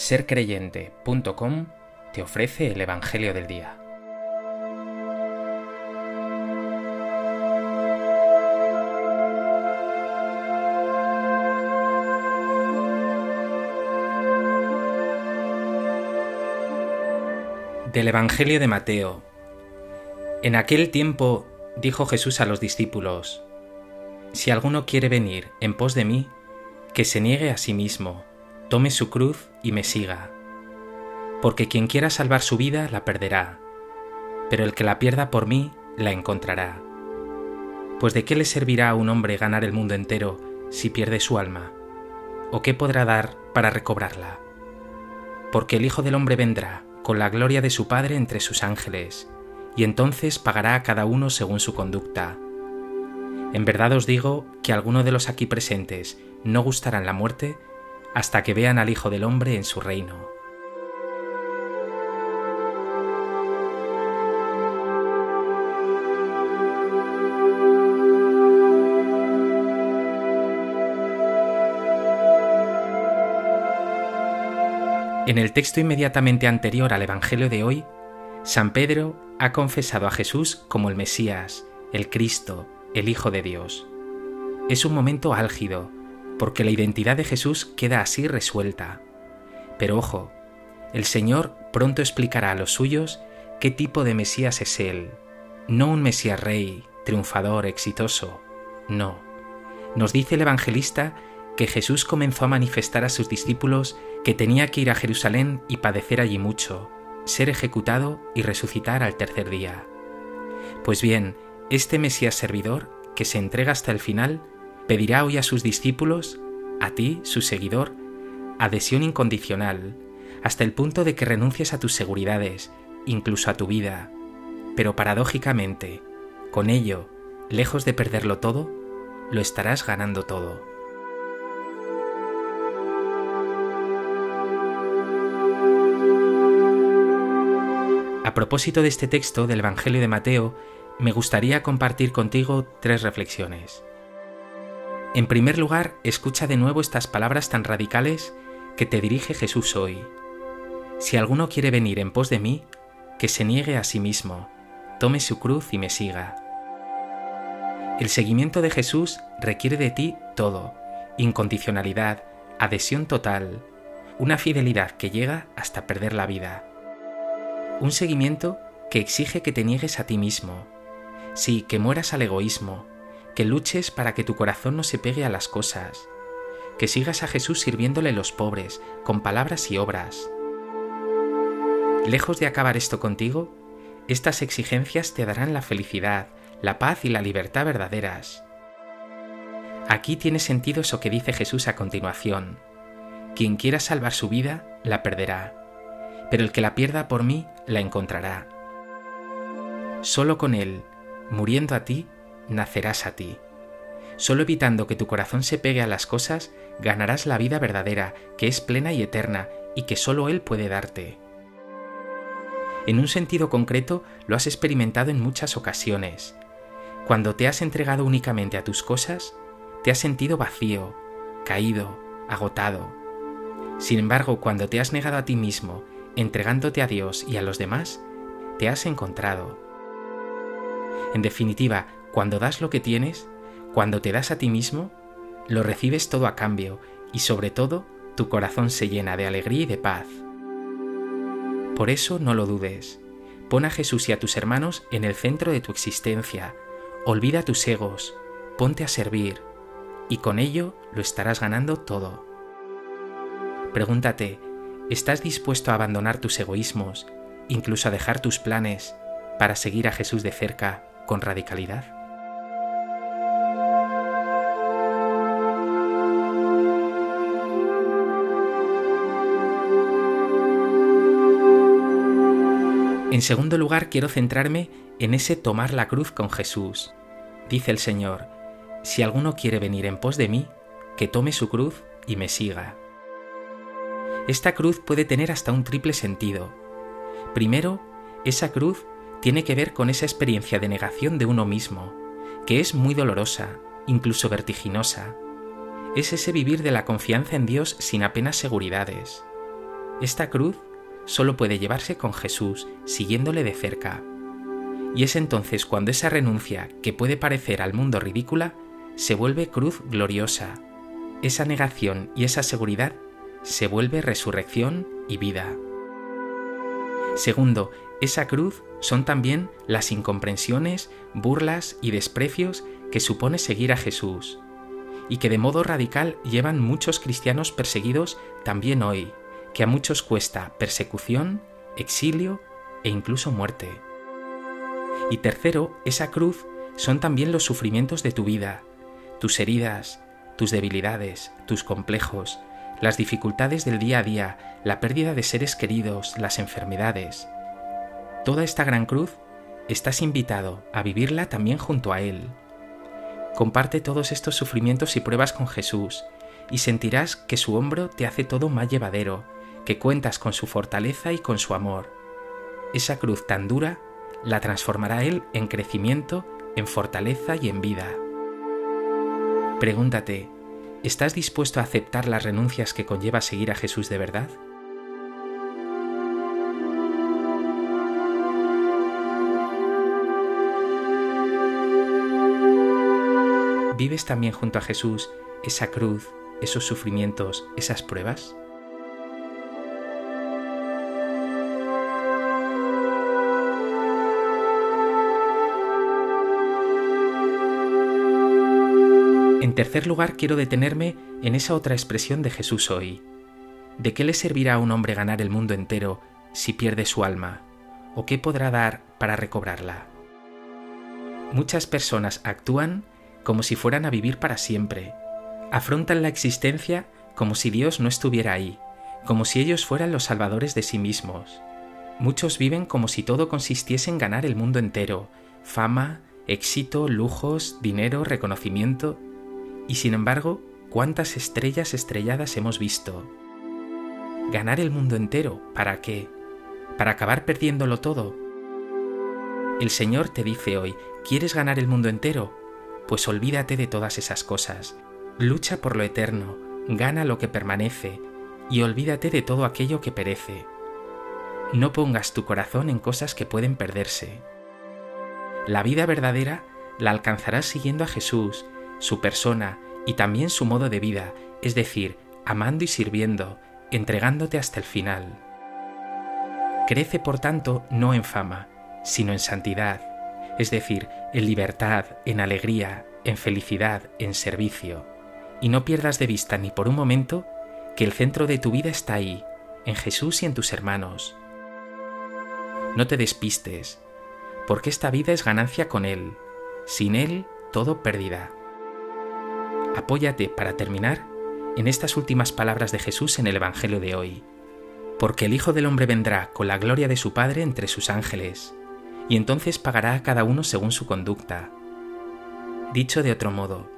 sercreyente.com te ofrece el Evangelio del Día. Del Evangelio de Mateo. En aquel tiempo dijo Jesús a los discípulos, Si alguno quiere venir en pos de mí, que se niegue a sí mismo, tome su cruz y me siga. Porque quien quiera salvar su vida la perderá, pero el que la pierda por mí la encontrará. Pues de qué le servirá a un hombre ganar el mundo entero si pierde su alma? ¿O qué podrá dar para recobrarla? Porque el Hijo del Hombre vendrá con la gloria de su Padre entre sus ángeles, y entonces pagará a cada uno según su conducta. En verdad os digo que alguno de los aquí presentes no gustarán la muerte hasta que vean al Hijo del Hombre en su reino. En el texto inmediatamente anterior al Evangelio de hoy, San Pedro ha confesado a Jesús como el Mesías, el Cristo, el Hijo de Dios. Es un momento álgido, porque la identidad de Jesús queda así resuelta. Pero ojo, el Señor pronto explicará a los suyos qué tipo de Mesías es Él. No un Mesías rey, triunfador, exitoso. No. Nos dice el evangelista que Jesús comenzó a manifestar a sus discípulos que tenía que ir a Jerusalén y padecer allí mucho, ser ejecutado y resucitar al tercer día. Pues bien, este Mesías servidor, que se entrega hasta el final, pedirá hoy a sus discípulos, a ti, su seguidor, adhesión incondicional, hasta el punto de que renuncies a tus seguridades, incluso a tu vida. Pero paradójicamente, con ello, lejos de perderlo todo, lo estarás ganando todo. A propósito de este texto del Evangelio de Mateo, me gustaría compartir contigo tres reflexiones. En primer lugar, escucha de nuevo estas palabras tan radicales que te dirige Jesús hoy. Si alguno quiere venir en pos de mí, que se niegue a sí mismo, tome su cruz y me siga. El seguimiento de Jesús requiere de ti todo, incondicionalidad, adhesión total, una fidelidad que llega hasta perder la vida. Un seguimiento que exige que te niegues a ti mismo. Sí, que mueras al egoísmo, que luches para que tu corazón no se pegue a las cosas, que sigas a Jesús sirviéndole a los pobres, con palabras y obras. Lejos de acabar esto contigo, estas exigencias te darán la felicidad, la paz y la libertad verdaderas. Aquí tiene sentido eso que dice Jesús a continuación. Quien quiera salvar su vida, la perderá pero el que la pierda por mí la encontrará. Solo con Él, muriendo a ti, nacerás a ti. Solo evitando que tu corazón se pegue a las cosas, ganarás la vida verdadera, que es plena y eterna, y que solo Él puede darte. En un sentido concreto, lo has experimentado en muchas ocasiones. Cuando te has entregado únicamente a tus cosas, te has sentido vacío, caído, agotado. Sin embargo, cuando te has negado a ti mismo entregándote a Dios y a los demás, te has encontrado. En definitiva, cuando das lo que tienes, cuando te das a ti mismo, lo recibes todo a cambio y sobre todo tu corazón se llena de alegría y de paz. Por eso no lo dudes. Pon a Jesús y a tus hermanos en el centro de tu existencia. Olvida tus egos, ponte a servir y con ello lo estarás ganando todo. Pregúntate, ¿Estás dispuesto a abandonar tus egoísmos, incluso a dejar tus planes, para seguir a Jesús de cerca con radicalidad? En segundo lugar, quiero centrarme en ese tomar la cruz con Jesús. Dice el Señor, si alguno quiere venir en pos de mí, que tome su cruz y me siga. Esta cruz puede tener hasta un triple sentido. Primero, esa cruz tiene que ver con esa experiencia de negación de uno mismo, que es muy dolorosa, incluso vertiginosa. Es ese vivir de la confianza en Dios sin apenas seguridades. Esta cruz solo puede llevarse con Jesús, siguiéndole de cerca. Y es entonces cuando esa renuncia, que puede parecer al mundo ridícula, se vuelve cruz gloriosa. Esa negación y esa seguridad se vuelve resurrección y vida. Segundo, esa cruz son también las incomprensiones, burlas y desprecios que supone seguir a Jesús, y que de modo radical llevan muchos cristianos perseguidos también hoy, que a muchos cuesta persecución, exilio e incluso muerte. Y tercero, esa cruz son también los sufrimientos de tu vida, tus heridas, tus debilidades, tus complejos, las dificultades del día a día, la pérdida de seres queridos, las enfermedades. Toda esta gran cruz estás invitado a vivirla también junto a Él. Comparte todos estos sufrimientos y pruebas con Jesús y sentirás que su hombro te hace todo más llevadero, que cuentas con su fortaleza y con su amor. Esa cruz tan dura la transformará Él en crecimiento, en fortaleza y en vida. Pregúntate, ¿estás dispuesto a aceptar las renuncias que conlleva seguir a Jesús de verdad? ¿Vives también junto a Jesús esa cruz, esos sufrimientos, esas pruebas? En tercer lugar, quiero detenerme en esa otra expresión de Jesús hoy. ¿De qué le servirá a un hombre ganar el mundo entero si pierde su alma? ¿O qué podrá dar para recobrarla? Muchas personas actúan como si fueran a vivir para siempre. Afrontan la existencia como si Dios no estuviera ahí, como si ellos fueran los salvadores de sí mismos. Muchos viven como si todo consistiese en ganar el mundo entero, fama, éxito, lujos, dinero, reconocimiento, y sin embargo, ¿cuántas estrellas estrelladas hemos visto? ¿Ganar el mundo entero? ¿Para qué? ¿Para acabar perdiéndolo todo? El Señor te dice hoy, ¿quieres ganar el mundo entero? Pues olvídate de todas esas cosas. Lucha por lo eterno, gana lo que permanece, y olvídate de todo aquello que perece. No pongas tu corazón en cosas que pueden perderse. La vida verdadera la alcanzarás siguiendo a Jesús, su persona y también su modo de vida, es decir, amando y sirviendo, entregándote hasta el final. Crece, por tanto, no en fama, sino en santidad, es decir, en libertad, en alegría, en felicidad, en servicio. Y no pierdas de vista ni por un momento que el centro de tu vida está ahí, en Jesús y en tus hermanos. No te despistes, porque esta vida es ganancia con Él, sin Él todo pérdida apóyate para terminar en estas últimas palabras de Jesús en el Evangelio de hoy. Porque el Hijo del Hombre vendrá con la gloria de su Padre entre sus ángeles, y entonces pagará a cada uno según su conducta. Dicho de otro modo,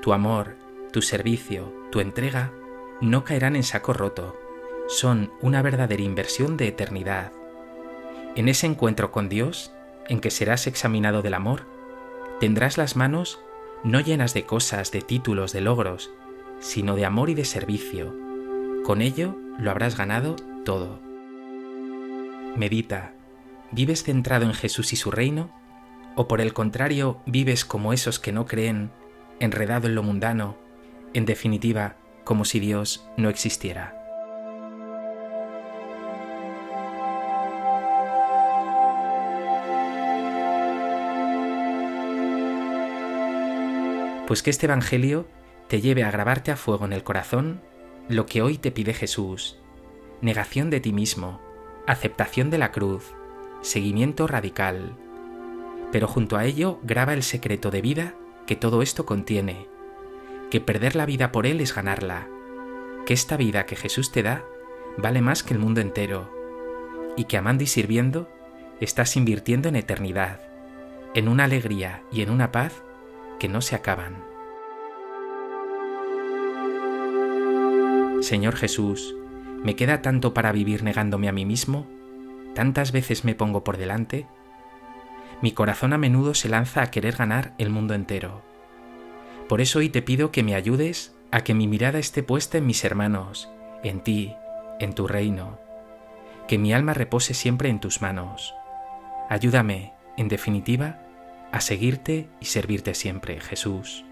tu amor, tu servicio, tu entrega, no caerán en saco roto, son una verdadera inversión de eternidad. En ese encuentro con Dios, en que serás examinado del amor, tendrás las manos no llenas de cosas, de títulos, de logros, sino de amor y de servicio. Con ello lo habrás ganado todo. Medita, ¿vives centrado en Jesús y su reino? ¿O por el contrario vives como esos que no creen, enredado en lo mundano, en definitiva, como si Dios no existiera? Pues que este Evangelio te lleve a grabarte a fuego en el corazón lo que hoy te pide Jesús, negación de ti mismo, aceptación de la cruz, seguimiento radical. Pero junto a ello graba el secreto de vida que todo esto contiene, que perder la vida por Él es ganarla, que esta vida que Jesús te da vale más que el mundo entero, y que amando y sirviendo estás invirtiendo en eternidad, en una alegría y en una paz que no se acaban. Señor Jesús, ¿me queda tanto para vivir negándome a mí mismo? ¿Tantas veces me pongo por delante? Mi corazón a menudo se lanza a querer ganar el mundo entero. Por eso hoy te pido que me ayudes a que mi mirada esté puesta en mis hermanos, en ti, en tu reino, que mi alma repose siempre en tus manos. Ayúdame, en definitiva, a seguirte y servirte siempre, Jesús.